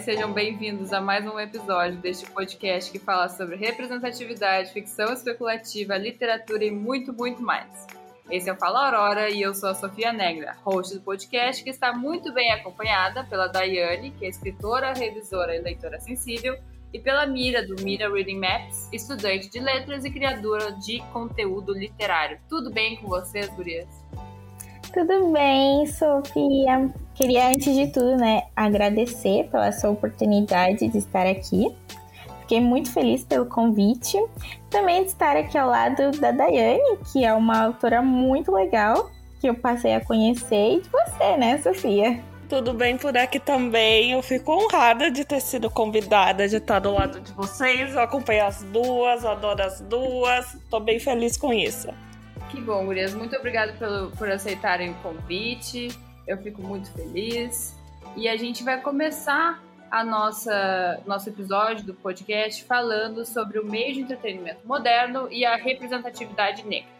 sejam bem-vindos a mais um episódio deste podcast que fala sobre representatividade, ficção especulativa, literatura e muito, muito mais. Esse é o Fala Aurora e eu sou a Sofia Negra, host do podcast, que está muito bem acompanhada pela Daiane, que é escritora, revisora e leitora sensível, e pela Mira, do Mira Reading Maps, estudante de letras e criadora de conteúdo literário. Tudo bem com vocês, gurias? Tudo bem, Sofia. Queria, antes de tudo, né, agradecer pela sua oportunidade de estar aqui. Fiquei muito feliz pelo convite. Também de estar aqui ao lado da Daiane, que é uma autora muito legal, que eu passei a conhecer, e de você, né, Sofia? Tudo bem por aqui também. Eu fico honrada de ter sido convidada de estar do lado de vocês. Eu acompanho as duas, adoro as duas. Tô bem feliz com isso. Que bom, Gurias. Muito obrigada pelo, por aceitarem o convite. Eu fico muito feliz. E a gente vai começar a nossa nosso episódio do podcast falando sobre o meio de entretenimento moderno e a representatividade negra.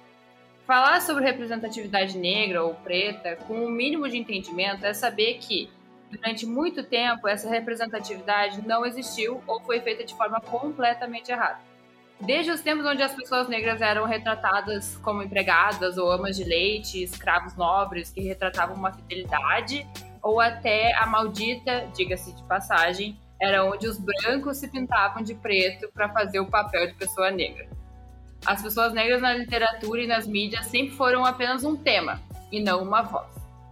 Falar sobre representatividade negra ou preta com o um mínimo de entendimento é saber que durante muito tempo essa representatividade não existiu ou foi feita de forma completamente errada. Desde os tempos onde as pessoas negras eram retratadas como empregadas ou amas de leite, escravos nobres que retratavam uma fidelidade, ou até a maldita, diga-se de passagem, era onde os brancos se pintavam de preto para fazer o papel de pessoa negra. As pessoas negras na literatura e nas mídias sempre foram apenas um tema e não uma voz.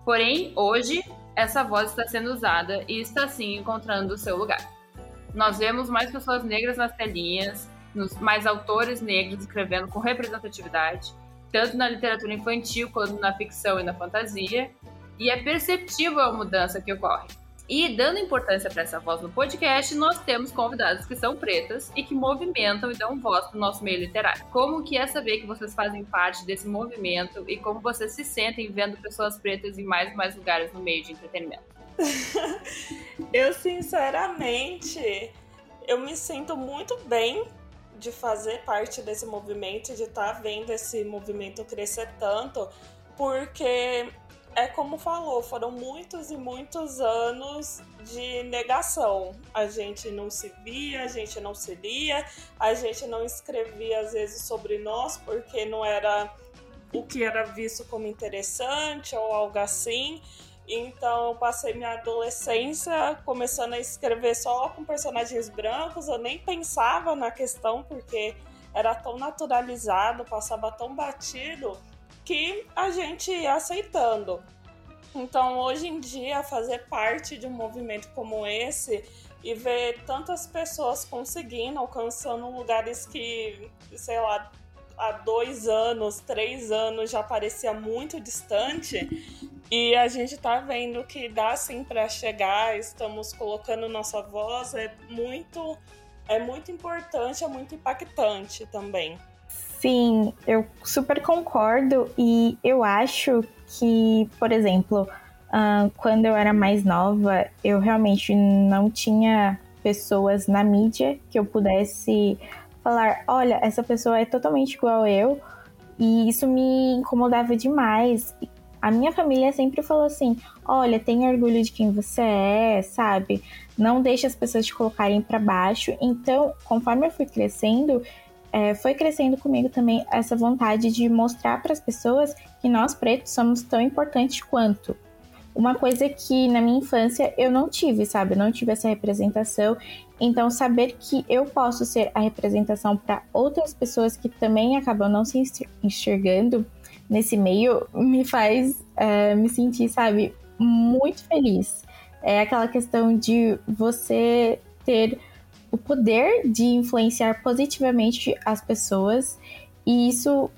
Porém, hoje, essa voz está sendo usada e está sim encontrando o seu lugar. Nós vemos mais pessoas negras nas telinhas, mais autores negros escrevendo com representatividade, tanto na literatura infantil quanto na ficção e na fantasia, e é perceptível a mudança que ocorre. E dando importância para essa voz no podcast, nós temos convidados que são pretas e que movimentam e dão voz para o nosso meio literário. Como que é saber que vocês fazem parte desse movimento e como vocês se sentem vendo pessoas pretas em mais e mais lugares no meio de entretenimento? eu sinceramente, eu me sinto muito bem de fazer parte desse movimento, de estar tá vendo esse movimento crescer tanto, porque é como falou, foram muitos e muitos anos de negação. A gente não se via, a gente não se lia, a gente não escrevia às vezes sobre nós porque não era o que era visto como interessante ou algo assim. Então, eu passei minha adolescência começando a escrever só com personagens brancos. Eu nem pensava na questão porque era tão naturalizado, passava tão batido que a gente ia aceitando. Então, hoje em dia, fazer parte de um movimento como esse e ver tantas pessoas conseguindo, alcançando lugares que, sei lá, há dois anos, três anos já parecia muito distante, e a gente tá vendo que dá sim para chegar, estamos colocando nossa voz, é muito é muito importante, é muito impactante também. Sim, eu super concordo. E eu acho que, por exemplo, uh, quando eu era mais nova, eu realmente não tinha pessoas na mídia que eu pudesse falar: olha, essa pessoa é totalmente igual eu, e isso me incomodava demais a minha família sempre falou assim: olha, tenha orgulho de quem você é, sabe? Não deixe as pessoas te colocarem para baixo. Então, conforme eu fui crescendo, é, foi crescendo comigo também essa vontade de mostrar para as pessoas que nós pretos somos tão importantes quanto. Uma coisa que na minha infância eu não tive, sabe? Eu não tive essa representação. Então, saber que eu posso ser a representação para outras pessoas que também acabam não se enxergando nesse meio me faz é, me sentir, sabe, muito feliz. É aquela questão de você ter o poder de influenciar positivamente as pessoas e isso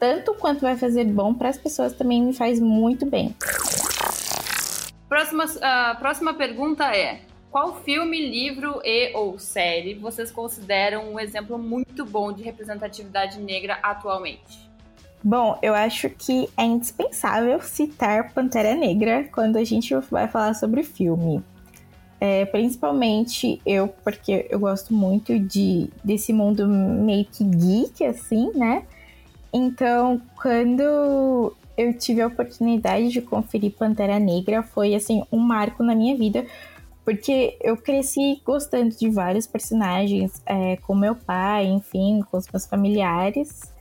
tanto quanto vai fazer bom para as pessoas também me faz muito bem. Próxima, a próxima pergunta é: qual filme, livro e ou série vocês consideram um exemplo muito bom de representatividade negra atualmente? Bom, eu acho que é indispensável citar Pantera Negra quando a gente vai falar sobre filme. É, principalmente eu, porque eu gosto muito de, desse mundo meio que geek, assim, né? Então, quando eu tive a oportunidade de conferir Pantera Negra, foi, assim, um marco na minha vida, Porque eu cresci gostando de vários personagens, é, com meu pai, enfim, com os meus familiares.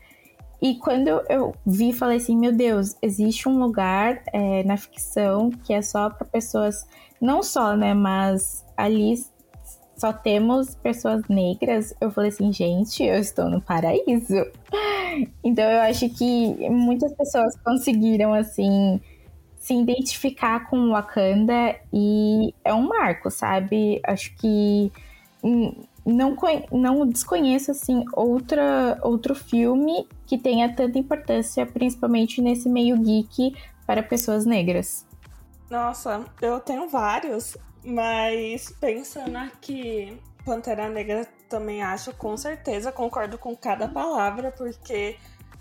E quando eu vi, falei assim: meu Deus, existe um lugar é, na ficção que é só para pessoas, não só, né, mas ali só temos pessoas negras. Eu falei assim: gente, eu estou no paraíso. Então eu acho que muitas pessoas conseguiram, assim, se identificar com Wakanda e é um marco, sabe? Acho que não, não desconheço assim outra, outro filme que tenha tanta importância, principalmente nesse meio geek para pessoas negras. Nossa, eu tenho vários, mas pensando aqui, Pantera Negra também acho, com certeza, concordo com cada palavra, porque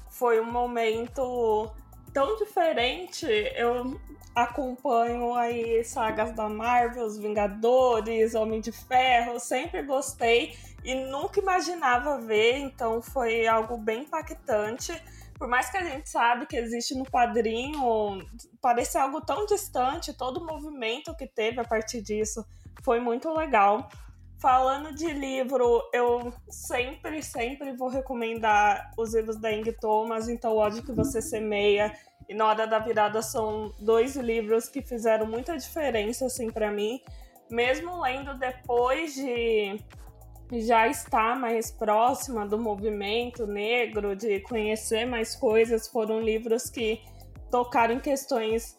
foi um momento tão diferente. Eu acompanho aí sagas da Marvel, Os Vingadores, Homem de Ferro, sempre gostei e nunca imaginava ver, então foi algo bem impactante. Por mais que a gente sabe que existe no quadrinho, parece algo tão distante, todo o movimento que teve a partir disso foi muito legal. Falando de livro, eu sempre, sempre vou recomendar os livros da Ing Thomas, então O ódio que você semeia e Na Hora da Virada são dois livros que fizeram muita diferença, assim, para mim. Mesmo lendo depois de já estar mais próxima do movimento negro, de conhecer mais coisas, foram livros que tocaram em questões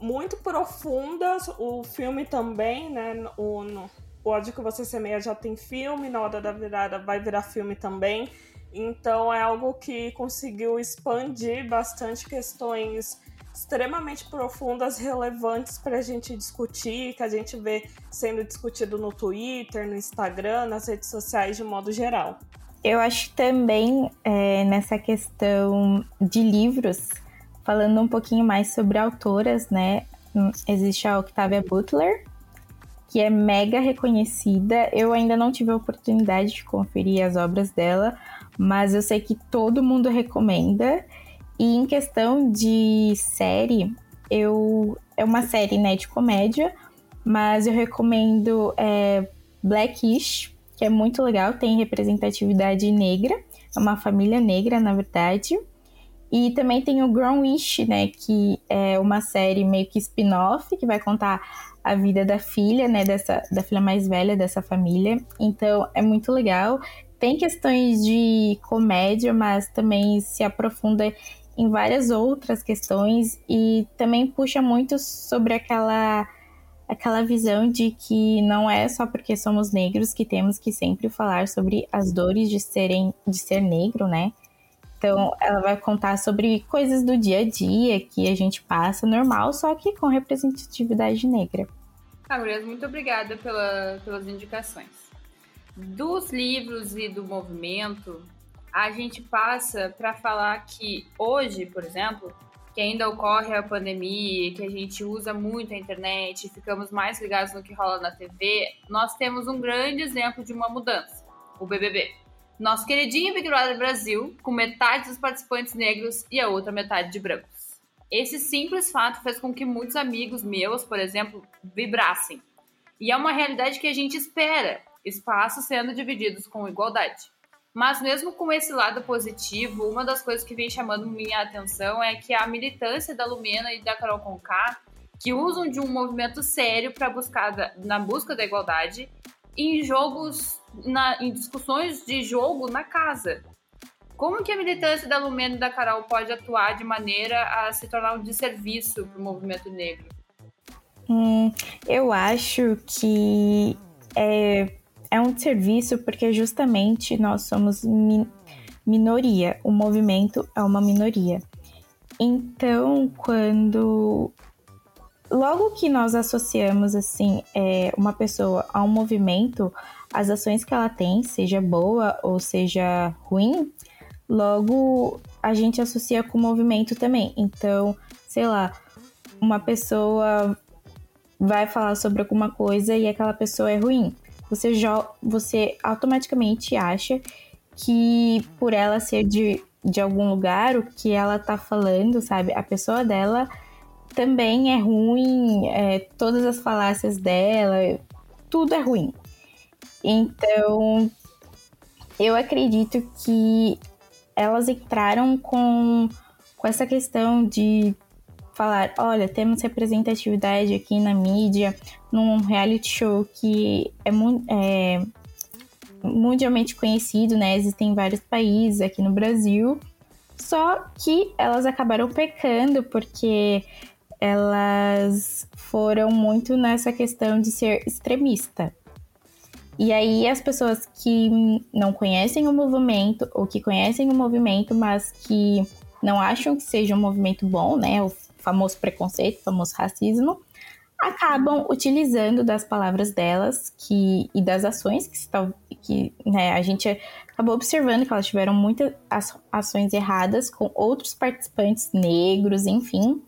muito profundas. O filme também, né? O, no, o ódio que você semeia já tem filme, na hora da virada vai virar filme também. Então é algo que conseguiu expandir bastante questões extremamente profundas, relevantes para a gente discutir, que a gente vê sendo discutido no Twitter, no Instagram, nas redes sociais de modo geral. Eu acho também é, nessa questão de livros, falando um pouquinho mais sobre autoras, né? Existe a Octavia Butler, que é mega reconhecida. Eu ainda não tive a oportunidade de conferir as obras dela, mas eu sei que todo mundo recomenda. E em questão de série, eu é uma série né, de comédia, mas eu recomendo é, Blackish, que é muito legal, tem representatividade negra, é uma família negra, na verdade. E também tem o Grownish, né, que é uma série meio que spin-off, que vai contar a vida da filha, né, dessa, da filha mais velha dessa família. Então é muito legal. Tem questões de comédia, mas também se aprofunda em várias outras questões e também puxa muito sobre aquela aquela visão de que não é só porque somos negros que temos que sempre falar sobre as dores de serem de ser negro, né? Então, ela vai contar sobre coisas do dia a dia que a gente passa normal, só que com representatividade negra. Ah, muito obrigada pela, pelas indicações. Dos livros e do movimento, a gente passa para falar que hoje, por exemplo, que ainda ocorre a pandemia, que a gente usa muito a internet, ficamos mais ligados no que rola na TV, nós temos um grande exemplo de uma mudança, o BBB. Nosso queridinho Big Brother Brasil, com metade dos participantes negros e a outra metade de brancos. Esse simples fato fez com que muitos amigos meus, por exemplo, vibrassem. E é uma realidade que a gente espera, espaços sendo divididos com igualdade. Mas mesmo com esse lado positivo, uma das coisas que vem chamando minha atenção é que a militância da Lumena e da Carol Conká, que usam de um movimento sério para buscar na busca da igualdade em jogos na, em discussões de jogo na casa. Como que a militância da Lumena e da Carol pode atuar de maneira a se tornar um desserviço para o movimento negro? Hum, eu acho que é, é um desserviço porque justamente nós somos mi minoria, o movimento é uma minoria. Então, quando logo que nós associamos assim é, uma pessoa a um movimento, as ações que ela tem, seja boa ou seja ruim, logo a gente associa com o movimento também. Então, sei lá, uma pessoa vai falar sobre alguma coisa e aquela pessoa é ruim. Você, você automaticamente acha que por ela ser de, de algum lugar, o que ela tá falando, sabe? A pessoa dela também é ruim, é, todas as falácias dela, tudo é ruim. Então, eu acredito que elas entraram com, com essa questão de falar, olha, temos representatividade aqui na mídia, num reality show que é, é mundialmente conhecido, né? Existem vários países aqui no Brasil. Só que elas acabaram pecando porque elas foram muito nessa questão de ser extremista. E aí as pessoas que não conhecem o movimento ou que conhecem o movimento, mas que não acham que seja um movimento bom, né? O famoso preconceito, famoso racismo, acabam utilizando das palavras delas que, e das ações que, que né, a gente acabou observando que elas tiveram muitas ações erradas com outros participantes negros, enfim.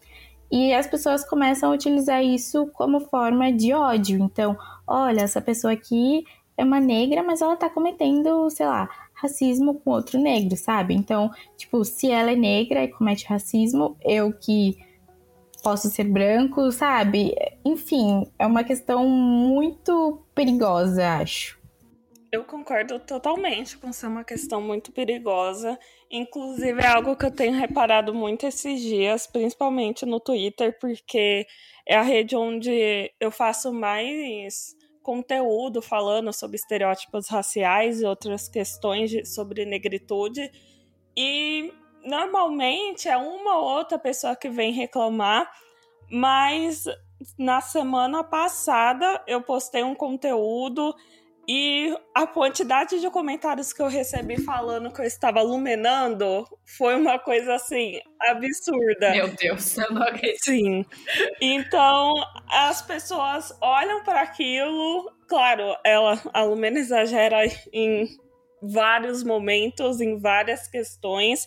E as pessoas começam a utilizar isso como forma de ódio. Então, olha, essa pessoa aqui é uma negra, mas ela tá cometendo, sei lá, racismo com outro negro, sabe? Então, tipo, se ela é negra e comete racismo, eu que posso ser branco, sabe? Enfim, é uma questão muito perigosa, acho. Eu concordo totalmente com ser uma questão muito perigosa. Inclusive, é algo que eu tenho reparado muito esses dias, principalmente no Twitter, porque é a rede onde eu faço mais conteúdo falando sobre estereótipos raciais e outras questões de, sobre negritude. E normalmente é uma ou outra pessoa que vem reclamar, mas na semana passada eu postei um conteúdo e a quantidade de comentários que eu recebi falando que eu estava iluminando foi uma coisa assim absurda. Meu Deus, eu não acredito. Sim. Então, as pessoas olham para aquilo, claro, ela a Lumena exagera em vários momentos, em várias questões,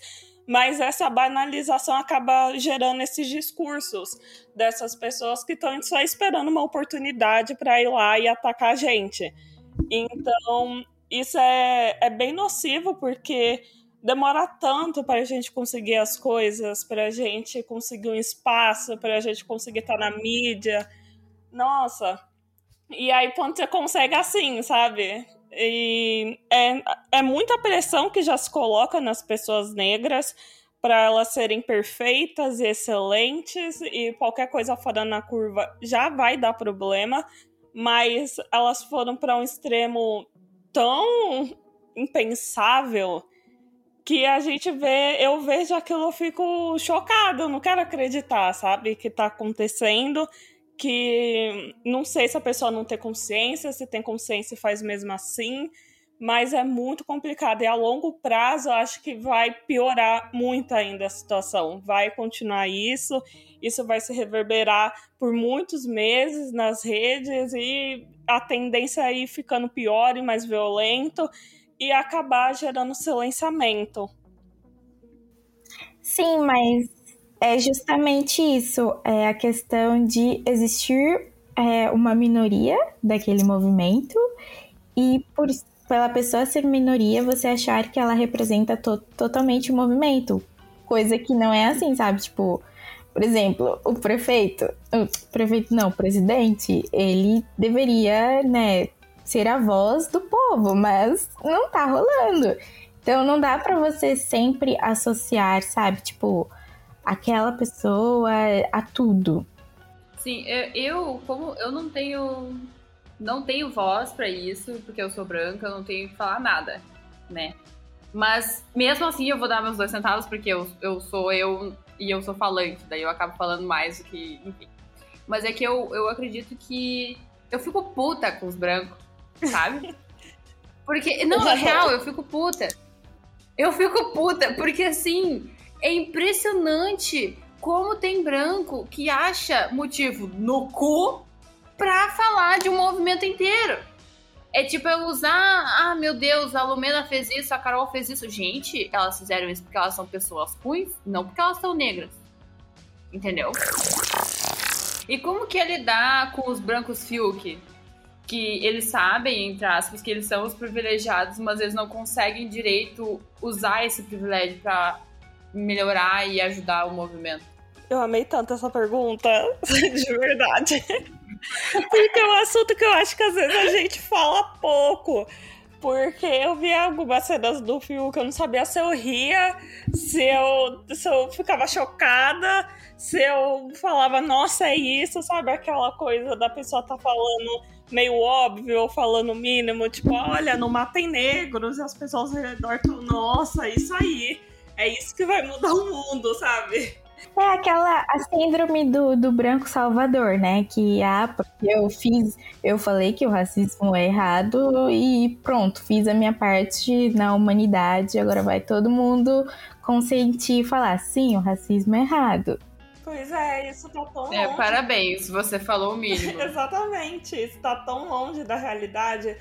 mas essa banalização acaba gerando esses discursos dessas pessoas que estão só esperando uma oportunidade para ir lá e atacar a gente. Então, isso é, é bem nocivo porque demora tanto para a gente conseguir as coisas, para a gente conseguir um espaço, para a gente conseguir estar na mídia. Nossa. E aí, quando você consegue assim, sabe? E é, é muita pressão que já se coloca nas pessoas negras para elas serem perfeitas e excelentes, e qualquer coisa fora na curva já vai dar problema mas elas foram para um extremo tão impensável que a gente vê, eu vejo aquilo, eu fico chocada, eu não quero acreditar, sabe, que tá acontecendo, que não sei se a pessoa não tem consciência, se tem consciência e faz mesmo assim, mas é muito complicado. E a longo prazo, eu acho que vai piorar muito ainda a situação. Vai continuar isso, isso vai se reverberar por muitos meses nas redes e a tendência é ir ficando pior e mais violento e acabar gerando silenciamento. Sim, mas é justamente isso. É a questão de existir é, uma minoria daquele movimento e por pela pessoa ser minoria, você achar que ela representa to totalmente o movimento. Coisa que não é assim, sabe? Tipo, por exemplo, o prefeito, o prefeito não, o presidente, ele deveria, né, ser a voz do povo, mas não tá rolando. Então não dá para você sempre associar, sabe, tipo, aquela pessoa a tudo. Sim, eu, como eu não tenho não tenho voz para isso, porque eu sou branca, eu não tenho que falar nada, né? Mas mesmo assim eu vou dar meus dois centavos, porque eu, eu sou eu e eu sou falante, daí eu acabo falando mais do que. Enfim. Mas é que eu, eu acredito que eu fico puta com os brancos, sabe? Porque. Não, na real, eu fico puta. Eu fico puta, porque assim, é impressionante como tem branco que acha motivo no cu pra falar de um movimento inteiro. É tipo eu usar, ah, meu Deus, a Lumena fez isso, a Carol fez isso. Gente, elas fizeram isso porque elas são pessoas ruins, não porque elas são negras. Entendeu? E como que é lidar com os brancos Fiuk? Que eles sabem, entre aspas, que eles são os privilegiados, mas eles não conseguem direito usar esse privilégio para melhorar e ajudar o movimento. Eu amei tanto essa pergunta, de verdade. Porque é um assunto que eu acho que às vezes a gente fala pouco. Porque eu vi algumas cenas do filme que eu não sabia se eu ria, se eu, se eu ficava chocada, se eu falava, nossa, é isso, sabe? Aquela coisa da pessoa tá falando meio óbvio ou falando mínimo, tipo, olha, no mapa tem negros e as pessoas ao redor estão, nossa, isso aí. É isso que vai mudar o mundo, sabe? É aquela a síndrome do, do branco salvador, né? Que ah, porque eu fiz, eu falei que o racismo é errado e pronto, fiz a minha parte na humanidade, agora vai todo mundo consentir e falar, sim, o racismo é errado. Pois é, isso tá tão é, longe. Parabéns, você falou o mínimo. Exatamente, isso tá tão longe da realidade.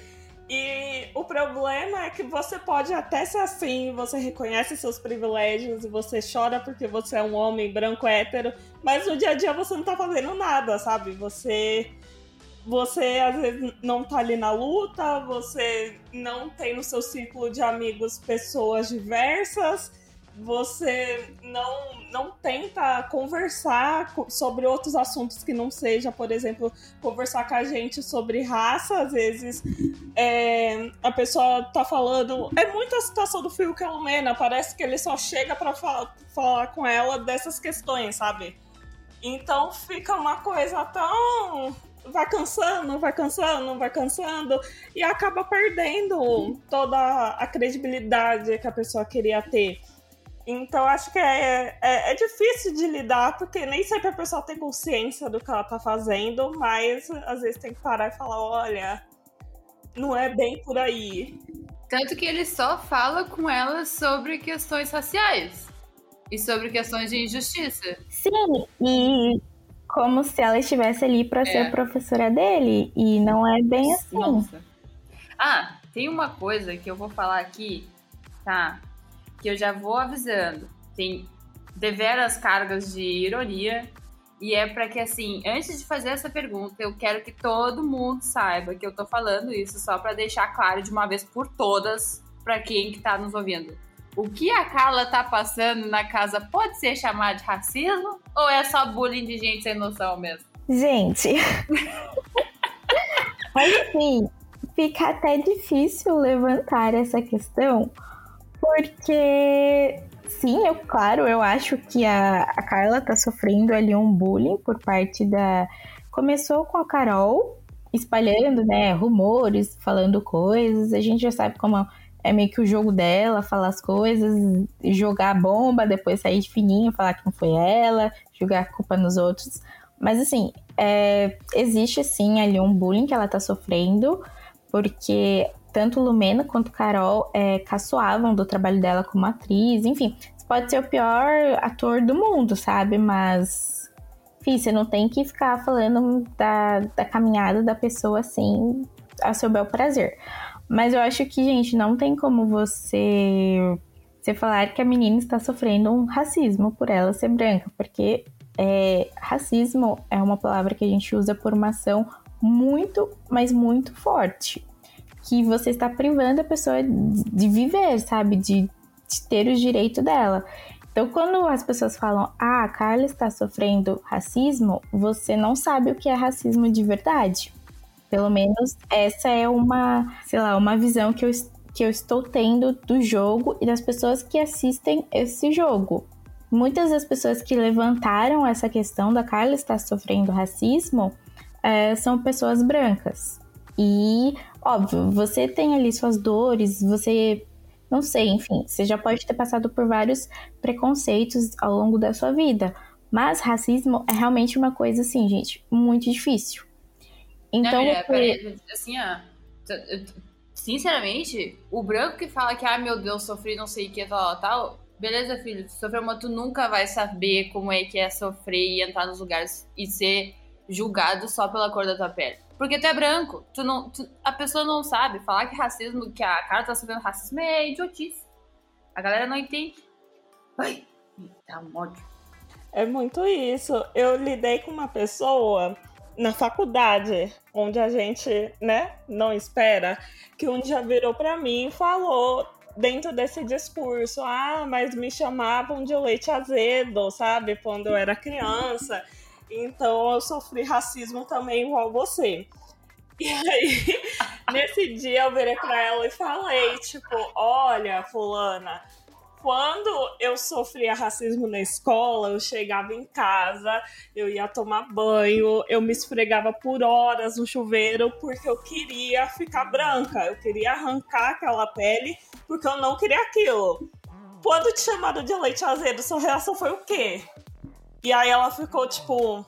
E o problema é que você pode até ser assim, você reconhece seus privilégios e você chora porque você é um homem branco hétero, mas no dia a dia você não tá fazendo nada, sabe? Você você às vezes não tá ali na luta, você não tem no seu círculo de amigos pessoas diversas, você não, não tenta conversar sobre outros assuntos que não seja, por exemplo, conversar com a gente sobre raça. Às vezes é, a pessoa tá falando. É muita a situação do Phil Calmena, parece que ele só chega para falar com ela dessas questões, sabe? Então fica uma coisa tão vai cansando, vai cansando, vai cansando e acaba perdendo toda a credibilidade que a pessoa queria ter. Então acho que é, é, é, difícil de lidar, porque nem sempre a pessoa tem consciência do que ela tá fazendo, mas às vezes tem que parar e falar, olha, não é bem por aí. Tanto que ele só fala com ela sobre questões raciais e sobre questões de injustiça. Sim, e como se ela estivesse ali para é. ser professora dele, e não é bem assim. Nossa. Ah, tem uma coisa que eu vou falar aqui, tá? Que eu já vou avisando. Tem deveras cargas de ironia. E é para que, assim, antes de fazer essa pergunta, eu quero que todo mundo saiba que eu tô falando isso só para deixar claro de uma vez por todas para quem que tá nos ouvindo. O que a Carla tá passando na casa pode ser chamado de racismo ou é só bullying de gente sem noção mesmo? Gente. assim, fica até difícil levantar essa questão porque, sim, eu, claro, eu acho que a, a Carla tá sofrendo ali um bullying por parte da. Começou com a Carol espalhando, né, rumores, falando coisas. A gente já sabe como é meio que o jogo dela, falar as coisas, jogar a bomba, depois sair de fininho, falar que não foi ela, jogar a culpa nos outros. Mas assim, é, existe sim ali um bullying que ela tá sofrendo, porque tanto Lumena quanto Carol é, caçoavam do trabalho dela como atriz. Enfim, você pode ser o pior ator do mundo, sabe? Mas, enfim, você não tem que ficar falando da, da caminhada da pessoa assim, a seu bel prazer. Mas eu acho que, gente, não tem como você, você falar que a menina está sofrendo um racismo por ela ser branca, porque é, racismo é uma palavra que a gente usa por uma ação muito, mas muito forte que você está privando a pessoa de viver, sabe? De, de ter o direito dela. Então, quando as pessoas falam, ah, a Carla está sofrendo racismo, você não sabe o que é racismo de verdade. Pelo menos essa é uma, sei lá, uma visão que eu, que eu estou tendo do jogo e das pessoas que assistem esse jogo. Muitas das pessoas que levantaram essa questão da Carla estar sofrendo racismo é, são pessoas brancas. E, óbvio, você tem ali suas dores, você. Não sei, enfim, você já pode ter passado por vários preconceitos ao longo da sua vida. Mas racismo é realmente uma coisa, assim, gente, muito difícil. Então. Não, você... assim, ó. Sinceramente, o branco que fala que, ah, meu Deus, sofri não sei o que, tal, tal. Beleza, filho, tu sofreu, mas tu nunca vai saber como é que é sofrer e entrar nos lugares e ser julgado só pela cor da tua pele. Porque tu é branco. Tu não, tu, a pessoa não sabe. Falar que racismo, que a cara tá sofrendo racismo é idiotice. A galera não entende. Ai, tá um ódio. É muito isso. Eu lidei com uma pessoa na faculdade, onde a gente, né, não espera, que um dia virou para mim e falou: dentro desse discurso. Ah, mas me chamavam de leite azedo, sabe? Quando eu era criança. Então eu sofri racismo também igual você. E aí, nesse dia eu virei pra ela e falei, tipo, olha, fulana, quando eu sofria racismo na escola, eu chegava em casa, eu ia tomar banho, eu me esfregava por horas no chuveiro porque eu queria ficar branca, eu queria arrancar aquela pele porque eu não queria aquilo. Quando te chamaram de leite azedo, sua reação foi o quê? E aí ela ficou tipo,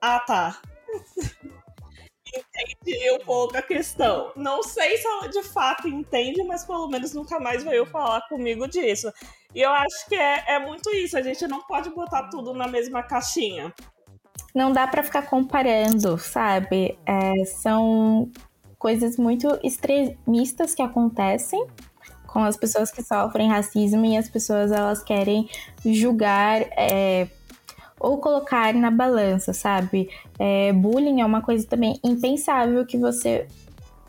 ah tá. entendi um pouco a questão. Não sei se ela de fato entende, mas pelo menos nunca mais veio falar comigo disso. E eu acho que é, é muito isso, a gente não pode botar tudo na mesma caixinha. Não dá para ficar comparando, sabe? É, são coisas muito extremistas que acontecem com as pessoas que sofrem racismo e as pessoas elas querem julgar é, ou colocar na balança, sabe? É, bullying é uma coisa também impensável que você.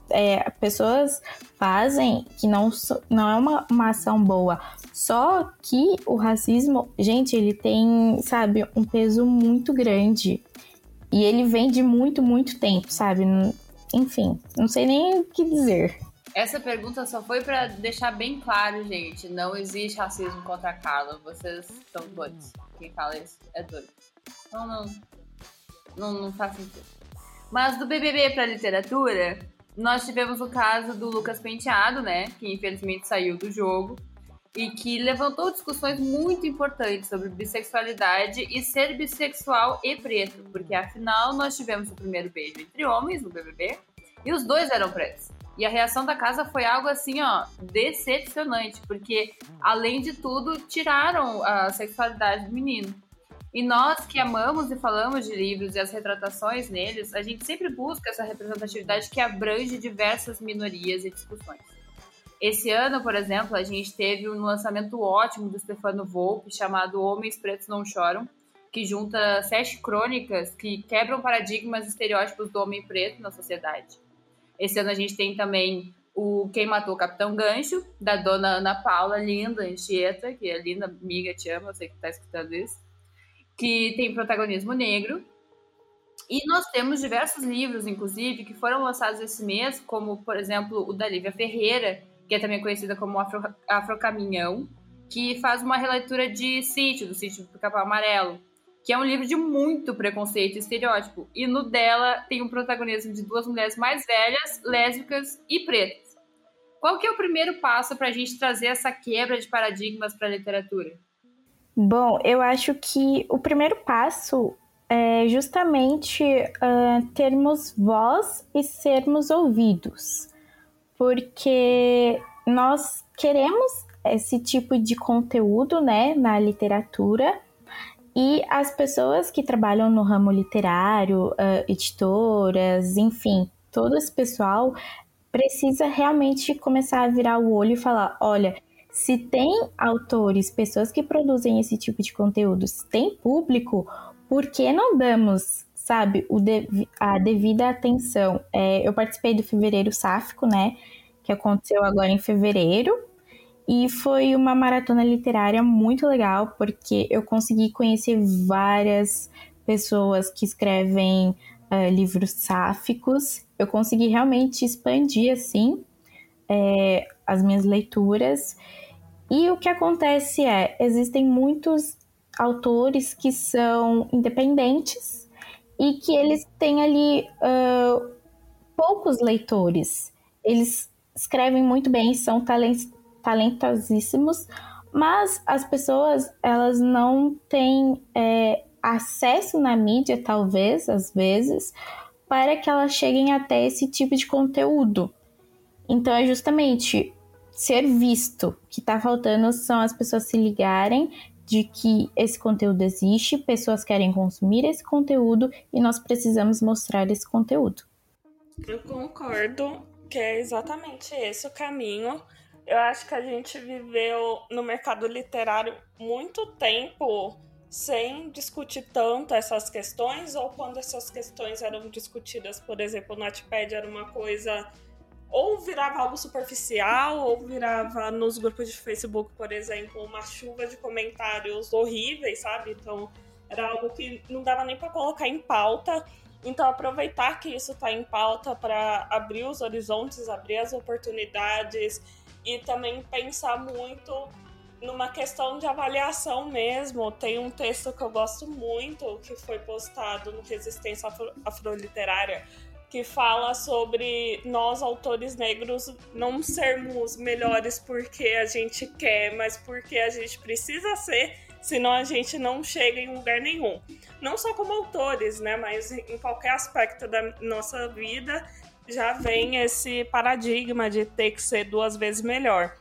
É, pessoas fazem que não, não é uma, uma ação boa. Só que o racismo, gente, ele tem, sabe, um peso muito grande. E ele vem de muito, muito tempo, sabe? Enfim, não sei nem o que dizer. Essa pergunta só foi para deixar bem claro, gente. Não existe racismo contra a Carla. Vocês estão doidos. Quem fala isso é doido. Então não, não, não faz sentido. Mas do BBB para literatura, nós tivemos o caso do Lucas Penteado, né? Que infelizmente saiu do jogo e que levantou discussões muito importantes sobre bissexualidade e ser bissexual e preto, porque afinal nós tivemos o primeiro beijo entre homens no BBB e os dois eram pretos. E a reação da casa foi algo assim, ó, decepcionante, porque além de tudo tiraram a sexualidade do menino. E nós que amamos e falamos de livros e as retratações neles, a gente sempre busca essa representatividade que abrange diversas minorias e discussões. Esse ano, por exemplo, a gente teve um lançamento ótimo do Stefano Volpe chamado Homens Pretos Não Choram, que junta sete crônicas que quebram paradigmas e estereótipos do homem preto na sociedade. Esse ano a gente tem também o Quem Matou o Capitão Gancho, da dona Ana Paula, linda, Anchieta, que é linda, amiga, te amo, eu sei que tá escutando isso, que tem protagonismo negro. E nós temos diversos livros, inclusive, que foram lançados esse mês, como, por exemplo, o da Lívia Ferreira, que é também conhecida como Afro, Afro Caminhão, que faz uma releitura de Sítio, do Sítio do Capão Amarelo que é um livro de muito preconceito e estereótipo. E no dela tem um protagonismo de duas mulheres mais velhas, lésbicas e pretas. Qual que é o primeiro passo para a gente trazer essa quebra de paradigmas para a literatura? Bom, eu acho que o primeiro passo é justamente uh, termos voz e sermos ouvidos, porque nós queremos esse tipo de conteúdo, né, na literatura, e as pessoas que trabalham no ramo literário, editoras, enfim, todo esse pessoal precisa realmente começar a virar o olho e falar: olha, se tem autores, pessoas que produzem esse tipo de conteúdo, se tem público, por que não damos, sabe, o de, a devida atenção? É, eu participei do Fevereiro Sáfico, né? Que aconteceu agora em fevereiro. E foi uma maratona literária muito legal, porque eu consegui conhecer várias pessoas que escrevem uh, livros sáficos. Eu consegui realmente expandir, assim, é, as minhas leituras. E o que acontece é, existem muitos autores que são independentes e que eles têm ali uh, poucos leitores. Eles escrevem muito bem, são talentosíssimos, mas as pessoas elas não têm é, acesso na mídia, talvez, às vezes, para que elas cheguem até esse tipo de conteúdo. Então é justamente ser visto. Que está faltando são as pessoas se ligarem de que esse conteúdo existe, pessoas querem consumir esse conteúdo e nós precisamos mostrar esse conteúdo. Eu concordo que é exatamente esse o caminho eu acho que a gente viveu no mercado literário muito tempo sem discutir tanto essas questões, ou quando essas questões eram discutidas, por exemplo, no Notepad era uma coisa ou virava algo superficial, ou virava nos grupos de Facebook, por exemplo, uma chuva de comentários horríveis, sabe? Então era algo que não dava nem para colocar em pauta. Então aproveitar que isso está em pauta para abrir os horizontes, abrir as oportunidades e também pensar muito numa questão de avaliação mesmo. Tem um texto que eu gosto muito que foi postado no Resistência Afro Afroliterária que fala sobre nós, autores negros, não sermos melhores porque a gente quer, mas porque a gente precisa ser, senão a gente não chega em lugar nenhum. Não só como autores, né, mas em qualquer aspecto da nossa vida já vem esse paradigma de ter que ser duas vezes melhor.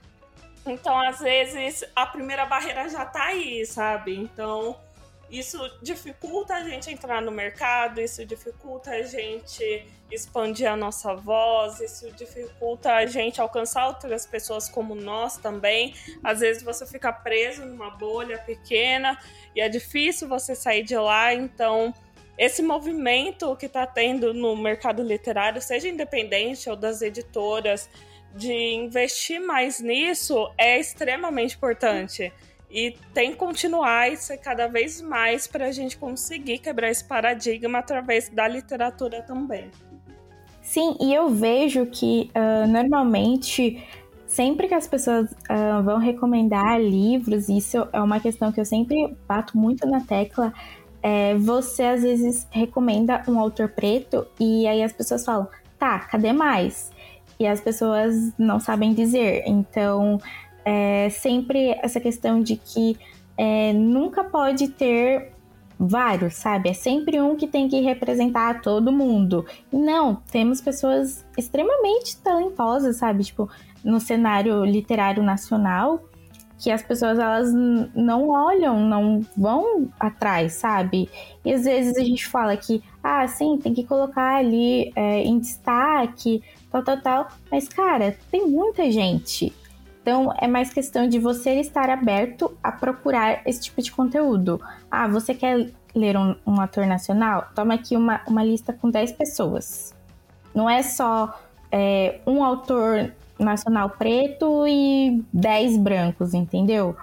Então, às vezes, a primeira barreira já tá aí, sabe? Então, isso dificulta a gente entrar no mercado, isso dificulta a gente expandir a nossa voz, isso dificulta a gente alcançar outras pessoas como nós também. Às vezes você fica preso numa bolha pequena e é difícil você sair de lá, então esse movimento que está tendo no mercado literário, seja independente ou das editoras, de investir mais nisso é extremamente importante. E tem que continuar e ser cada vez mais para a gente conseguir quebrar esse paradigma através da literatura também. Sim, e eu vejo que uh, normalmente, sempre que as pessoas uh, vão recomendar livros, isso é uma questão que eu sempre bato muito na tecla. É, você às vezes recomenda um autor preto e aí as pessoas falam, tá, cadê mais? E as pessoas não sabem dizer. Então, é sempre essa questão de que é, nunca pode ter vários, sabe? É sempre um que tem que representar todo mundo. Não, temos pessoas extremamente talentosas, sabe? Tipo, no cenário literário nacional, que as pessoas elas não olham, não vão atrás, sabe? E às vezes a gente fala que, ah, sim, tem que colocar ali é, em destaque, tal, tal, tal. Mas, cara, tem muita gente. Então, é mais questão de você estar aberto a procurar esse tipo de conteúdo. Ah, você quer ler um, um ator nacional? Toma aqui uma, uma lista com 10 pessoas. Não é só é, um autor nacional preto e 10 brancos, entendeu?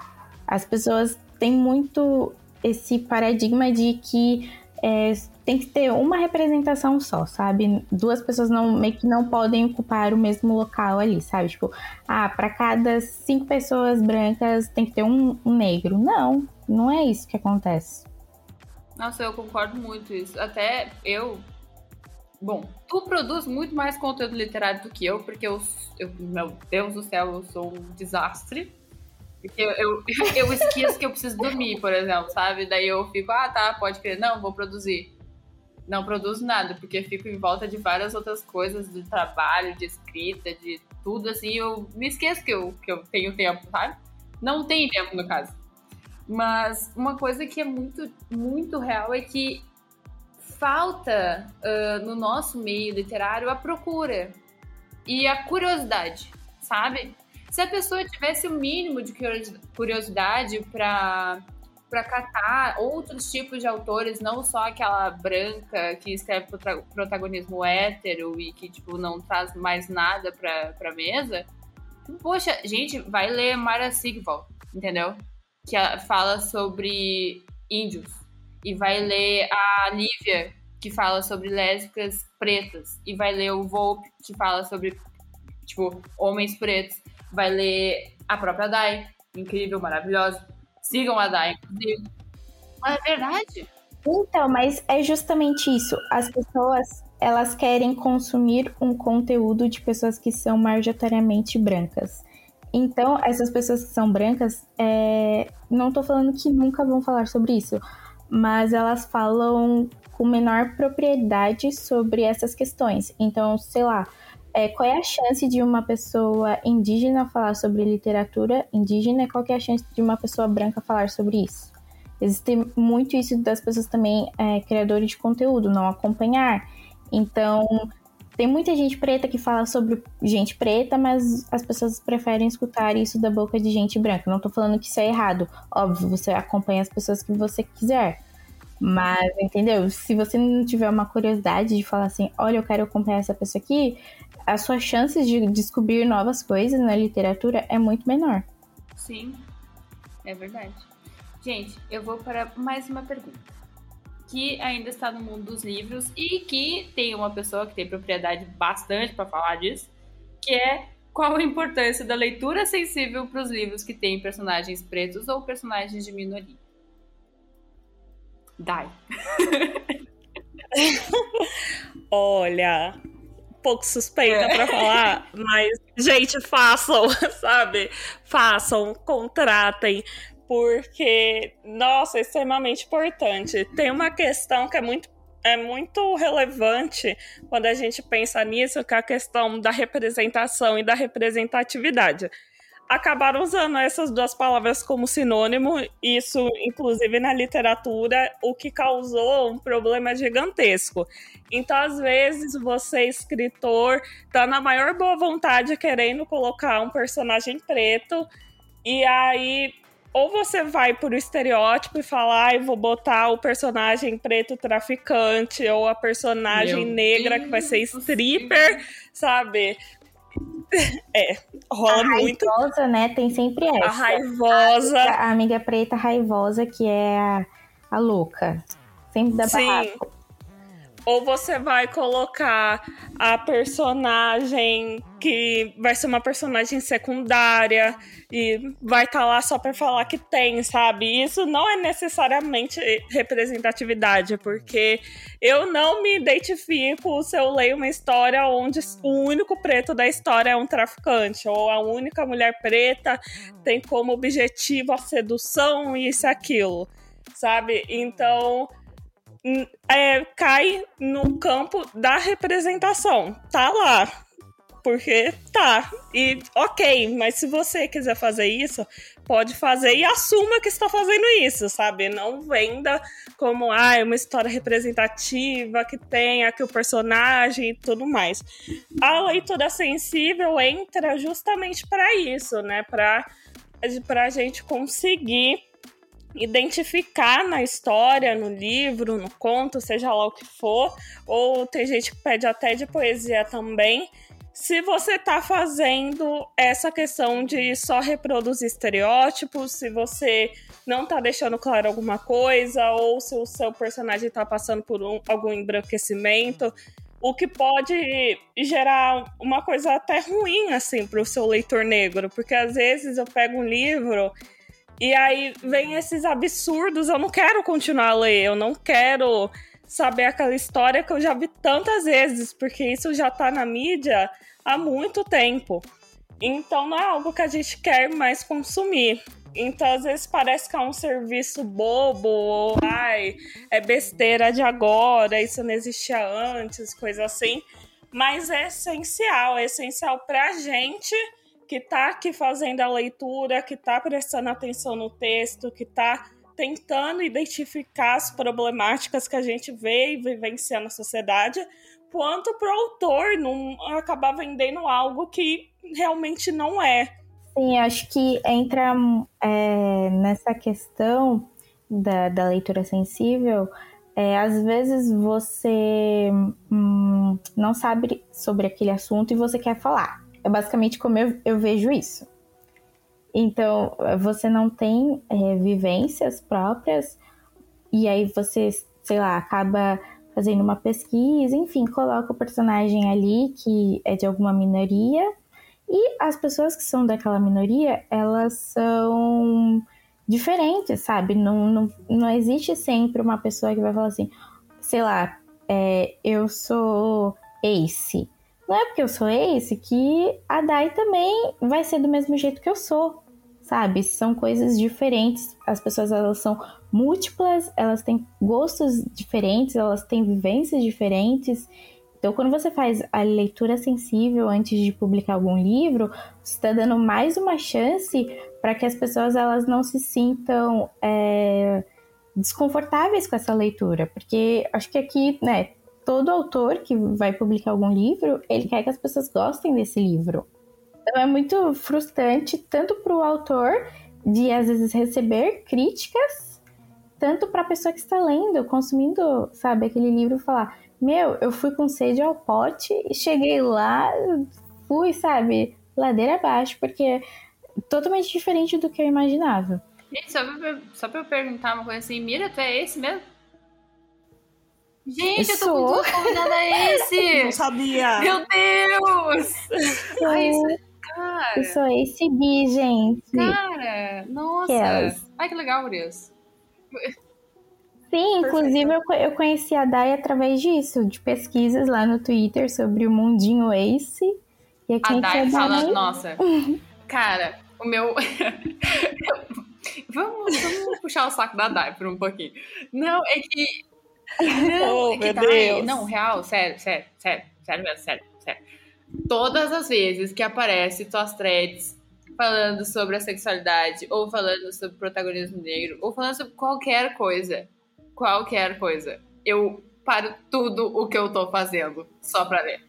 As pessoas têm muito esse paradigma de que é, tem que ter uma representação só, sabe? Duas pessoas não meio que não podem ocupar o mesmo local ali, sabe? Tipo, ah, para cada cinco pessoas brancas tem que ter um, um, negro. Não, não é isso que acontece. Nossa, eu concordo muito isso. Até eu. Bom, tu produz muito mais conteúdo literário do que eu, porque eu, eu meu Deus do céu, eu sou um desastre porque eu, eu, eu esqueço que eu preciso dormir, por exemplo, sabe? Daí eu fico, ah, tá, pode crer. Não, vou produzir. Não produzo nada, porque fico em volta de várias outras coisas, de trabalho, de escrita, de tudo, assim. Eu me esqueço que eu, que eu tenho tempo, sabe? Não tenho tempo, no caso. Mas uma coisa que é muito, muito real é que falta uh, no nosso meio literário a procura e a curiosidade, sabe? Se a pessoa tivesse o mínimo de curiosidade para para catar outros tipos de autores, não só aquela branca que escreve protagonismo hétero e que, tipo, não traz mais nada pra, pra mesa. Poxa, gente, vai ler Mara Sigval, entendeu? Que fala sobre índios. E vai ler a Lívia, que fala sobre lésbicas pretas. E vai ler o Volpe, que fala sobre, tipo, homens pretos vai ler a própria Dai, incrível, maravilhosa. Sigam a Dai, inclusive. Mas é verdade. Então, mas é justamente isso. As pessoas, elas querem consumir um conteúdo de pessoas que são majoritariamente brancas. Então, essas pessoas que são brancas, é... não estou falando que nunca vão falar sobre isso, mas elas falam com menor propriedade sobre essas questões. Então, sei lá, é, qual é a chance de uma pessoa indígena falar sobre literatura indígena e qual é a chance de uma pessoa branca falar sobre isso? Existe muito isso das pessoas também, é, criadores de conteúdo, não acompanhar. Então, tem muita gente preta que fala sobre gente preta, mas as pessoas preferem escutar isso da boca de gente branca. Não tô falando que isso é errado. Óbvio, você acompanha as pessoas que você quiser. Mas, entendeu? Se você não tiver uma curiosidade de falar assim, olha, eu quero acompanhar essa pessoa aqui, as suas chances de descobrir novas coisas na literatura é muito menor. Sim, é verdade. Gente, eu vou para mais uma pergunta. Que ainda está no mundo dos livros e que tem uma pessoa que tem propriedade bastante para falar disso, que é qual a importância da leitura sensível para os livros que têm personagens pretos ou personagens de minoria? Dai. Olha, pouco suspeita é. para falar, mas gente, façam, sabe? Façam, contratem, porque nossa, é extremamente importante. Tem uma questão que é muito é muito relevante quando a gente pensa nisso, que é a questão da representação e da representatividade. Acabaram usando essas duas palavras como sinônimo, isso, inclusive na literatura, o que causou um problema gigantesco. Então, às vezes, você, escritor, tá na maior boa vontade querendo colocar um personagem preto, e aí ou você vai por estereótipo e falar, ah, vou botar o personagem preto traficante, ou a personagem Meu negra Deus que vai ser stripper, Deus. sabe? É, rola a muito. A raivosa, né? Tem sempre essa. A raivosa. A, a amiga preta raivosa, que é a, a louca. Sempre dá Sim. barraco. Ou você vai colocar a personagem que vai ser uma personagem secundária e vai estar tá lá só para falar que tem, sabe? Isso não é necessariamente representatividade, porque eu não me identifico se eu leio uma história onde o único preto da história é um traficante, ou a única mulher preta tem como objetivo a sedução e isso aquilo, sabe? Então é, cai no campo da representação. Tá lá. Porque tá. E ok, mas se você quiser fazer isso, pode fazer e assuma que está fazendo isso, sabe? Não venda como ah, é uma história representativa que tem aqui o personagem e tudo mais. A leitura sensível entra justamente para isso, né? Para a gente conseguir identificar na história, no livro, no conto, seja lá o que for, ou tem gente que pede até de poesia também. Se você tá fazendo essa questão de só reproduzir estereótipos, se você não tá deixando claro alguma coisa, ou se o seu personagem tá passando por um, algum embranquecimento, o que pode gerar uma coisa até ruim, assim, pro seu leitor negro, porque às vezes eu pego um livro e aí vem esses absurdos, eu não quero continuar a ler, eu não quero saber aquela história que eu já vi tantas vezes, porque isso já tá na mídia há muito tempo. Então não é algo que a gente quer mais consumir. Então, às vezes parece que é um serviço bobo, ou ai, é besteira de agora, isso não existia antes, coisa assim. Mas é essencial, é essencial pra gente que está aqui fazendo a leitura, que está prestando atenção no texto, que está tentando identificar as problemáticas que a gente vê e vivencia na sociedade, quanto para o autor não acabar vendendo algo que realmente não é. Sim, acho que entra é, nessa questão da, da leitura sensível. É, às vezes você hum, não sabe sobre aquele assunto e você quer falar. É basicamente como eu, eu vejo isso. Então, você não tem é, vivências próprias, e aí você, sei lá, acaba fazendo uma pesquisa, enfim, coloca o personagem ali que é de alguma minoria, e as pessoas que são daquela minoria, elas são diferentes, sabe? Não, não, não existe sempre uma pessoa que vai falar assim, sei lá, é, eu sou Ace. Não é porque eu sou esse que a Dai também vai ser do mesmo jeito que eu sou, sabe? São coisas diferentes. As pessoas elas são múltiplas, elas têm gostos diferentes, elas têm vivências diferentes. Então, quando você faz a leitura sensível antes de publicar algum livro, você está dando mais uma chance para que as pessoas elas não se sintam é, desconfortáveis com essa leitura, porque acho que aqui, né, todo autor que vai publicar algum livro, ele quer que as pessoas gostem desse livro. Então é muito frustrante tanto para o autor de às vezes receber críticas, tanto para a pessoa que está lendo, consumindo, sabe, aquele livro, falar: Meu, eu fui com sede ao pote e cheguei lá, fui, sabe, ladeira abaixo, porque é totalmente diferente do que eu imaginava. Gente, só pra, só pra eu perguntar uma coisa assim, Mira, tu é esse mesmo? Gente, eu, eu tô com duas convidadas esse! Não sabia! Meu Deus! Ai, isso, cara! Eu sou esse bi, gente! Cara, nossa! Ai, que legal, Urias! Sim, inclusive eu, eu conheci a Dai através disso, de pesquisas lá no Twitter sobre o mundinho Ace. E a Dai fala, nossa, cara, o meu. vamos, vamos puxar o saco da Dai por um pouquinho. Não, é que. Não, oh, é que Dai. Deus. Não, real, sério, sério, sério, sério mesmo, sério, sério. Todas as vezes que aparece tuas threads falando sobre a sexualidade, ou falando sobre protagonismo negro, ou falando sobre qualquer coisa, qualquer coisa, eu paro tudo o que eu tô fazendo só pra ler.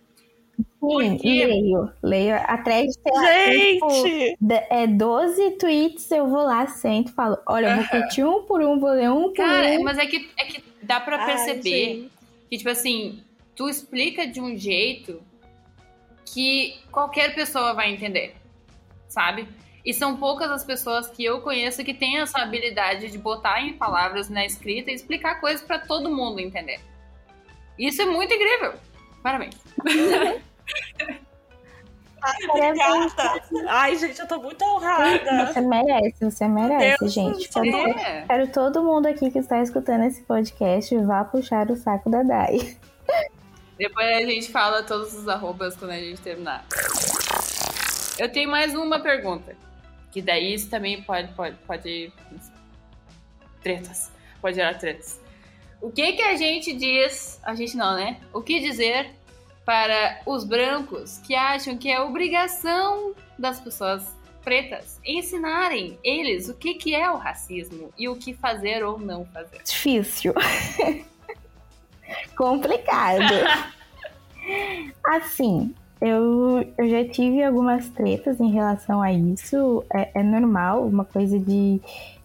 Sim, Porque... leio, leio. A thread tem tipo, é 12 tweets, eu vou lá, sento falo, olha, eu vou curtir um por um, vou ler um por Cara, um. mas é que, é que dá pra perceber Ai, que, tipo assim, tu explica de um jeito que qualquer pessoa vai entender, sabe? E são poucas as pessoas que eu conheço que têm essa habilidade de botar em palavras na escrita e explicar coisas para todo mundo entender. Isso é muito incrível. Parabéns. Ai, obrigada. Ai, gente, eu tô muito honrada. Você merece, você merece, Deus gente. Quero, é. quero, todo mundo aqui que está escutando esse podcast vá puxar o saco da Dai. Depois a gente fala todos os arrobas quando a gente terminar. Eu tenho mais uma pergunta. Que daí isso também pode, pode, pode. Tretas. Pode gerar tretas. O que que a gente diz. A gente não, né? O que dizer para os brancos que acham que é obrigação das pessoas pretas ensinarem eles o que, que é o racismo e o que fazer ou não fazer? Difícil. Complicado. assim, eu, eu já tive algumas tretas em relação a isso. É, é normal, uma coisa de,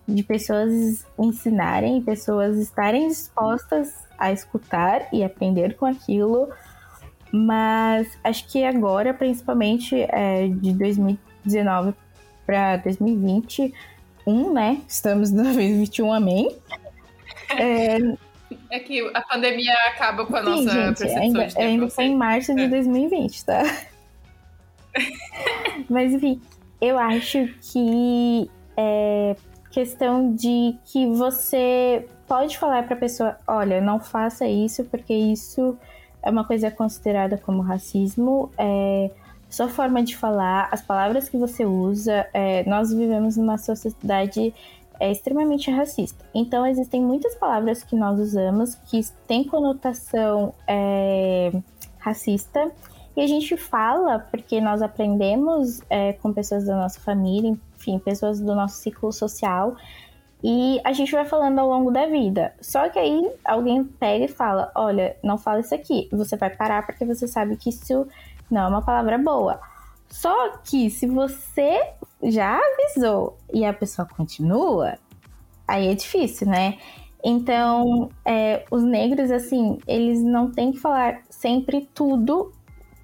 de pessoas ensinarem, pessoas estarem dispostas a escutar e aprender com aquilo. Mas acho que agora, principalmente é, de 2019 para 2021, né? Estamos no 2021, amém. É, é que a pandemia acaba com a Sim, nossa gente, percepção ainda, de tempo. Ainda foi em março de é. 2020, tá? Mas enfim, eu acho que é questão de que você pode falar para a pessoa, olha, não faça isso porque isso é uma coisa considerada como racismo. É, sua forma de falar, as palavras que você usa. É, nós vivemos numa sociedade é extremamente racista. Então, existem muitas palavras que nós usamos que têm conotação é, racista. E a gente fala porque nós aprendemos é, com pessoas da nossa família, enfim, pessoas do nosso ciclo social. E a gente vai falando ao longo da vida. Só que aí alguém pega e fala: Olha, não fala isso aqui. Você vai parar porque você sabe que isso não é uma palavra boa. Só que se você já avisou e a pessoa continua, aí é difícil, né? Então, é, os negros, assim, eles não têm que falar sempre tudo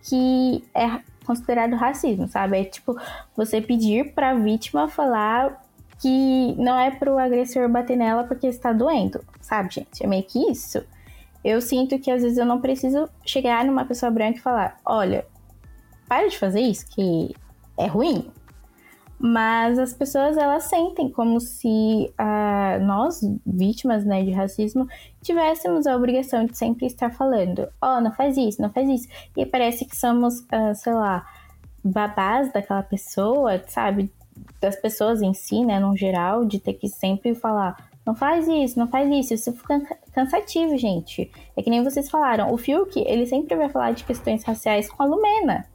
que é considerado racismo, sabe? É tipo você pedir para a vítima falar que não é pro agressor bater nela porque está doendo, sabe, gente? É meio que isso. Eu sinto que às vezes eu não preciso chegar numa pessoa branca e falar: olha, para de fazer isso, que é ruim. Mas as pessoas elas sentem como se uh, nós, vítimas né, de racismo, tivéssemos a obrigação de sempre estar falando: ó, oh, não faz isso, não faz isso. E parece que somos, uh, sei lá, babás daquela pessoa, sabe? Das pessoas em si, né, no geral, de ter que sempre falar: não faz isso, não faz isso. Isso fica cansativo, gente. É que nem vocês falaram. O Fiuk, ele sempre vai falar de questões raciais com a Lumena.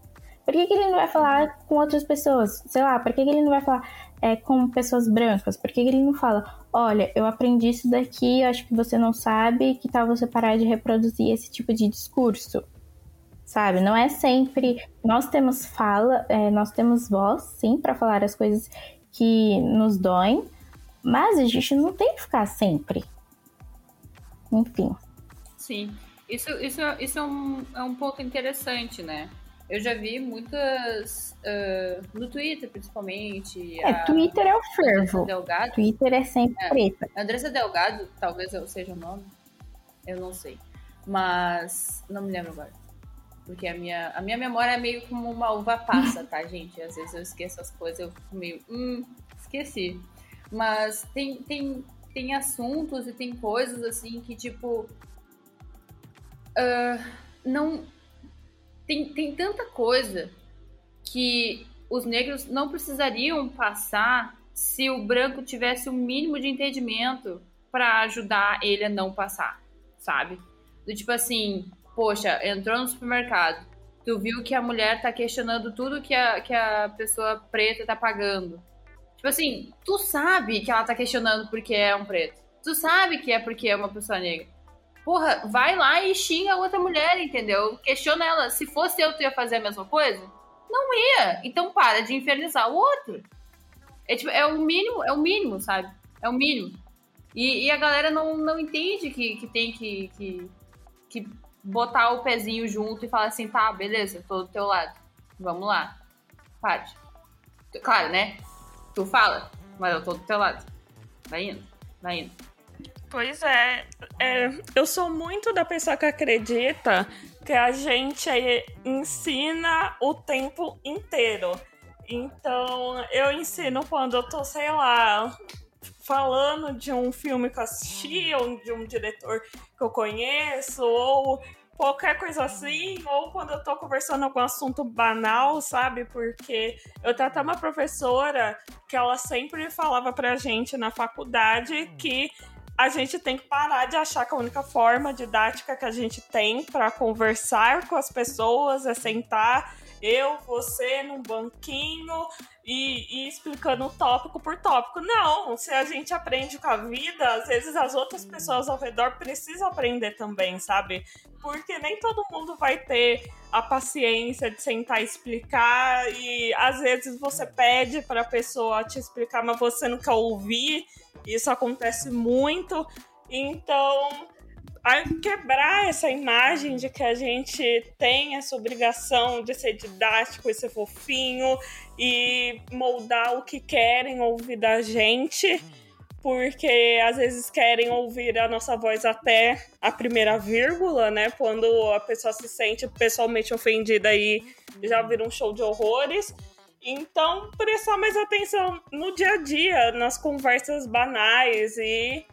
Por que, que ele não vai falar com outras pessoas? Sei lá, por que, que ele não vai falar é, com pessoas brancas? Por que, que ele não fala, olha, eu aprendi isso daqui, acho que você não sabe, que tal você parar de reproduzir esse tipo de discurso? Sabe? Não é sempre. Nós temos fala, é, nós temos voz, sim, para falar as coisas que nos doem, mas a gente não tem que ficar sempre. Enfim. Sim. Isso, isso, isso é, um, é um ponto interessante, né? Eu já vi muitas. Uh, no Twitter, principalmente. É, Twitter é o fervo. Delgado. Twitter é sempre é. preta. Andressa Delgado, talvez seja o nome. Eu não sei. Mas. Não me lembro agora. Porque a minha, a minha memória é meio como uma uva passa, tá, gente? Às vezes eu esqueço as coisas, eu fico meio. Hum, esqueci. Mas tem, tem, tem assuntos e tem coisas assim que, tipo. Uh, não. Tem, tem tanta coisa que os negros não precisariam passar se o branco tivesse o mínimo de entendimento para ajudar ele a não passar, sabe? Do tipo assim, poxa, entrou no supermercado, tu viu que a mulher tá questionando tudo que a, que a pessoa preta tá pagando. Tipo assim, tu sabe que ela tá questionando porque é um preto. Tu sabe que é porque é uma pessoa negra. Porra, vai lá e xinga a outra mulher, entendeu? Questiona ela. Se fosse eu, tu ia fazer a mesma coisa? Não ia. Então para de infernizar o outro. É, tipo, é o mínimo, é o mínimo, sabe? É o mínimo. E, e a galera não, não entende que, que tem que, que, que botar o pezinho junto e falar assim, tá, beleza, tô do teu lado. Vamos lá. Pode. Claro, né? Tu fala, mas eu tô do teu lado. Vai indo, vai indo. Pois é, é, eu sou muito da pessoa que acredita que a gente ensina o tempo inteiro. Então, eu ensino quando eu tô, sei lá, falando de um filme que eu assisti, ou de um diretor que eu conheço, ou qualquer coisa assim, ou quando eu tô conversando algum assunto banal, sabe? Porque eu tenho até uma professora que ela sempre falava pra gente na faculdade que a gente tem que parar de achar que a única forma didática que a gente tem para conversar com as pessoas é sentar eu, você num banquinho e, e, explicando tópico por tópico. Não, se a gente aprende com a vida, às vezes as outras pessoas ao redor precisam aprender também, sabe? Porque nem todo mundo vai ter a paciência de sentar e explicar e às vezes você pede para a pessoa te explicar, mas você não quer ouvir. Isso acontece muito. Então, a quebrar essa imagem de que a gente tem essa obrigação de ser didático e ser fofinho e moldar o que querem ouvir da gente, porque às vezes querem ouvir a nossa voz até a primeira vírgula, né? Quando a pessoa se sente pessoalmente ofendida e já vira um show de horrores. Então, prestar mais atenção no dia a dia, nas conversas banais e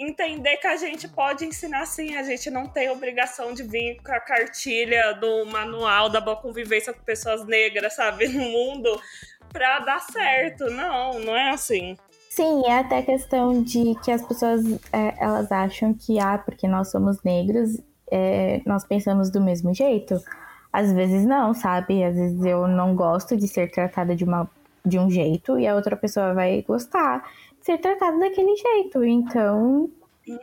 entender que a gente pode ensinar sim, a gente não tem obrigação de vir com a cartilha do manual da boa convivência com pessoas negras, sabe, no mundo, pra dar certo. Não, não é assim. Sim, é até questão de que as pessoas é, elas acham que, ah, porque nós somos negros, é, nós pensamos do mesmo jeito. Às vezes não, sabe? Às vezes eu não gosto de ser tratada de, uma, de um jeito e a outra pessoa vai gostar ser tratado daquele jeito. Então, uhum.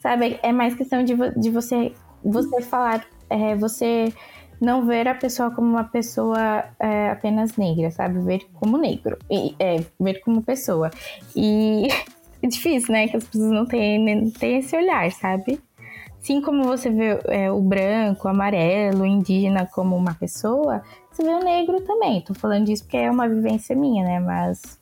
sabe, é mais questão de, de você, você falar, é, você não ver a pessoa como uma pessoa é, apenas negra, sabe? Ver como negro, e, é, ver como pessoa. E é difícil, né? Que as pessoas não têm, têm esse olhar, sabe? Assim como você vê é, o branco, o amarelo, o indígena como uma pessoa, você vê o negro também. Tô falando disso porque é uma vivência minha, né? Mas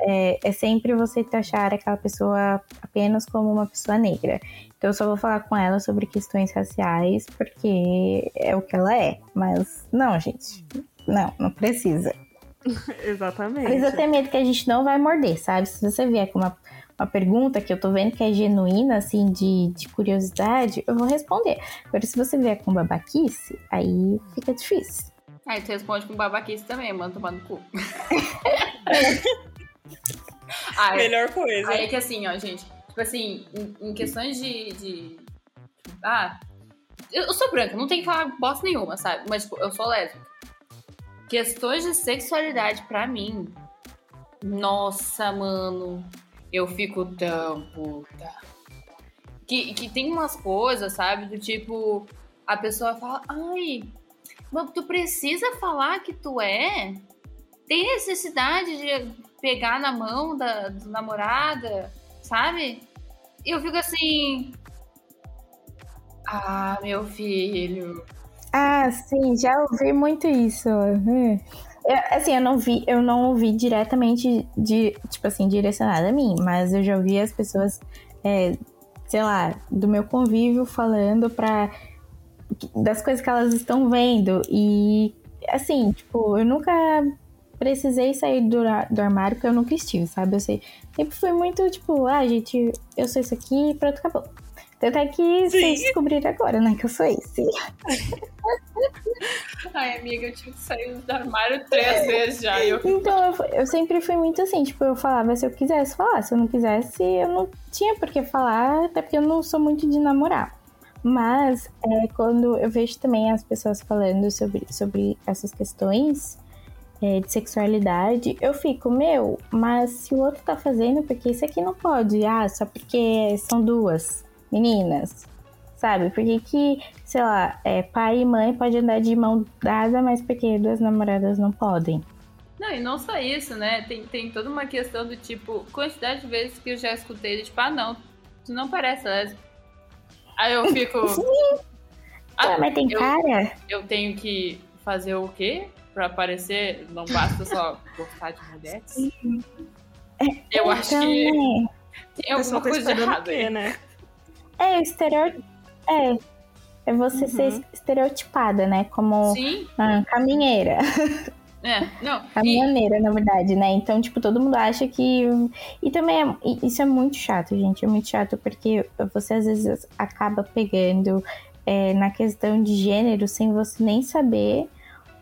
é, é sempre você taxar aquela pessoa apenas como uma pessoa negra. Então eu só vou falar com ela sobre questões raciais porque é o que ela é. Mas não, gente. Não, não precisa. Exatamente. Precisa ter medo que a gente não vai morder, sabe? Se você vier com uma, uma pergunta que eu tô vendo que é genuína, assim, de, de curiosidade, eu vou responder. Agora, se você vier com babaquice, aí fica difícil. Aí tu responde com babaquice também, mano, tomar no cu. Ai, Melhor coisa. Aí é que assim, ó, gente. Tipo assim, em, em questões de, de. Ah. Eu, sou branca, não tem que falar bosta nenhuma, sabe? Mas, tipo, eu sou lésbica. Questões de sexualidade, pra mim. Nossa, mano. Eu fico tão puta. Que, que tem umas coisas, sabe? Do tipo. A pessoa fala, ai, mas tu precisa falar que tu é? Tem necessidade de pegar na mão da, da namorada, sabe? E eu fico assim. Ah, meu filho. Ah, sim, já ouvi muito isso. Hum. Eu, assim, eu não vi, eu não ouvi diretamente de, tipo assim, direcionado a mim, mas eu já ouvi as pessoas, é, sei lá, do meu convívio falando pra das coisas que elas estão vendo. E assim, tipo, eu nunca precisei sair do, do armário porque eu nunca estive, sabe? Eu sei, sempre fui muito, tipo, ah, gente, eu sou isso aqui e pronto, acabou. Tanto é que Sim. vocês descobriram agora, né, que eu sou esse. Ai, amiga, eu tive que sair do armário três vezes já. Eu... Então, eu, eu, sempre fui muito assim, tipo, eu falava se eu quisesse falar, se eu não quisesse, eu não tinha por que falar, até porque eu não sou muito de namorar. Mas, é, quando eu vejo também as pessoas falando sobre, sobre essas questões, é, de sexualidade, eu fico, meu, mas se o outro tá fazendo, porque isso aqui não pode? Ah, só porque são duas meninas, sabe? Porque que, sei lá, é, pai e mãe podem andar de mão dada, mas porque duas namoradas não podem? Não, e não só isso, né? Tem, tem toda uma questão do tipo, quantidade de vezes que eu já escutei tipo, ah, não, tu não parece lésbica. Aí eu fico. Sim. Ah, mas tem eu, cara? Eu tenho que fazer o quê? Pra aparecer? Não basta só gostar de mulheres? Eu então, acho que né? tem alguma coisa de errado aí, né? É, estereótipo. É. É você uhum. ser estereotipada, né? Como Sim. uma caminheira. É, não. Caminhoneira, e... na verdade, né? Então, tipo, todo mundo acha que. E também é... isso é muito chato, gente. É muito chato porque você às vezes acaba pegando é, na questão de gênero sem você nem saber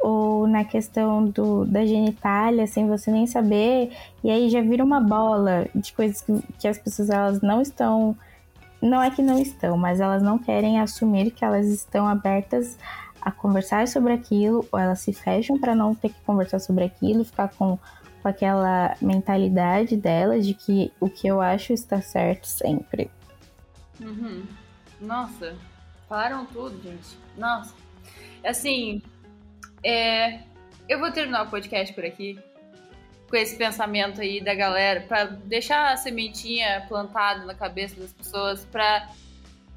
ou na questão do, da genitália, sem você nem saber, e aí já vira uma bola de coisas que, que as pessoas elas não estão não é que não estão, mas elas não querem assumir que elas estão abertas a conversar sobre aquilo, ou elas se fecham para não ter que conversar sobre aquilo, ficar com, com aquela mentalidade delas de que o que eu acho está certo sempre. Uhum. Nossa, falaram tudo, gente. Nossa. Assim, é, eu vou terminar o podcast por aqui com esse pensamento aí da galera, para deixar a sementinha plantada na cabeça das pessoas, para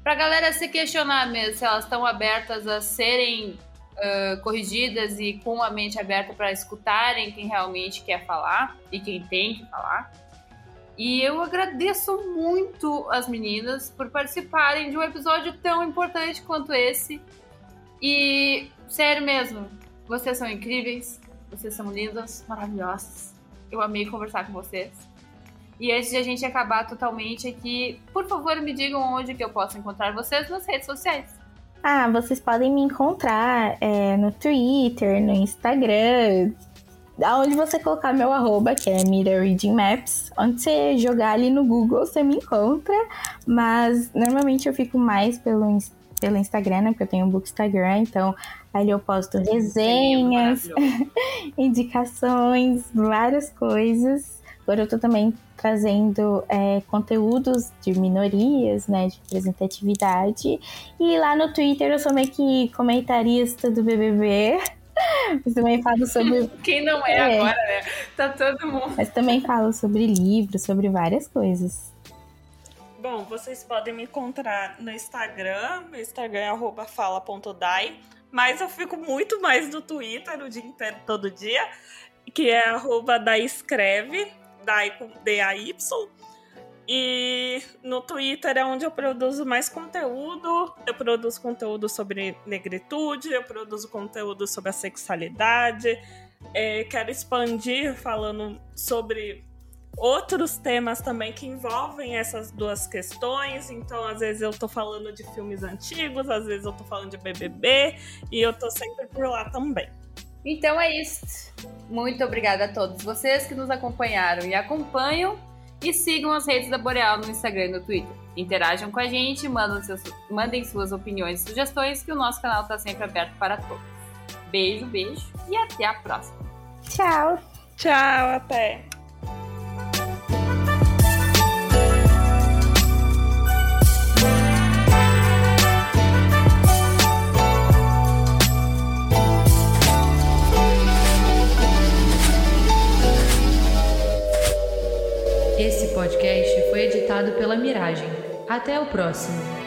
a galera se questionar mesmo se elas estão abertas a serem uh, corrigidas e com a mente aberta para escutarem quem realmente quer falar e quem tem que falar. E eu agradeço muito as meninas por participarem de um episódio tão importante quanto esse. E, sério mesmo, vocês são incríveis, vocês são lindas, maravilhosas. Eu amei conversar com vocês. E antes de a gente acabar totalmente aqui, por favor, me digam onde que eu posso encontrar vocês nas redes sociais. Ah, vocês podem me encontrar é, no Twitter, no Instagram, aonde você colocar meu arroba, que é Mira Reading Maps, onde você jogar ali no Google, você me encontra. Mas normalmente eu fico mais pelo, pelo Instagram, né? Porque eu tenho um book Instagram, então ali eu posto resenhas, indicações, várias coisas. Agora eu tô também trazendo é, conteúdos de minorias, né, de representatividade. E lá no Twitter eu sou meio que comentarista do BBB. Mas também falo sobre. Quem não é, é, agora, né? Tá todo mundo. Mas também falo sobre livros, sobre várias coisas. Bom, vocês podem me encontrar no Instagram. Meu Instagram é fala.dai. Mas eu fico muito mais no Twitter o dia inteiro, todo dia. Que é arroba daescreve, dai com D-A-Y. E no Twitter é onde eu produzo mais conteúdo. Eu produzo conteúdo sobre negritude, eu produzo conteúdo sobre a sexualidade. É, quero expandir falando sobre outros temas também que envolvem essas duas questões. Então, às vezes eu tô falando de filmes antigos, às vezes eu tô falando de BBB e eu tô sempre por lá também. Então é isso. Muito obrigada a todos vocês que nos acompanharam e acompanham e sigam as redes da Boreal no Instagram e no Twitter. Interajam com a gente, mandem, seus, mandem suas opiniões e sugestões, que o nosso canal está sempre aberto para todos. Beijo, beijo e até a próxima. Tchau. Tchau, até. Podcast foi editado pela Miragem. Até o próximo.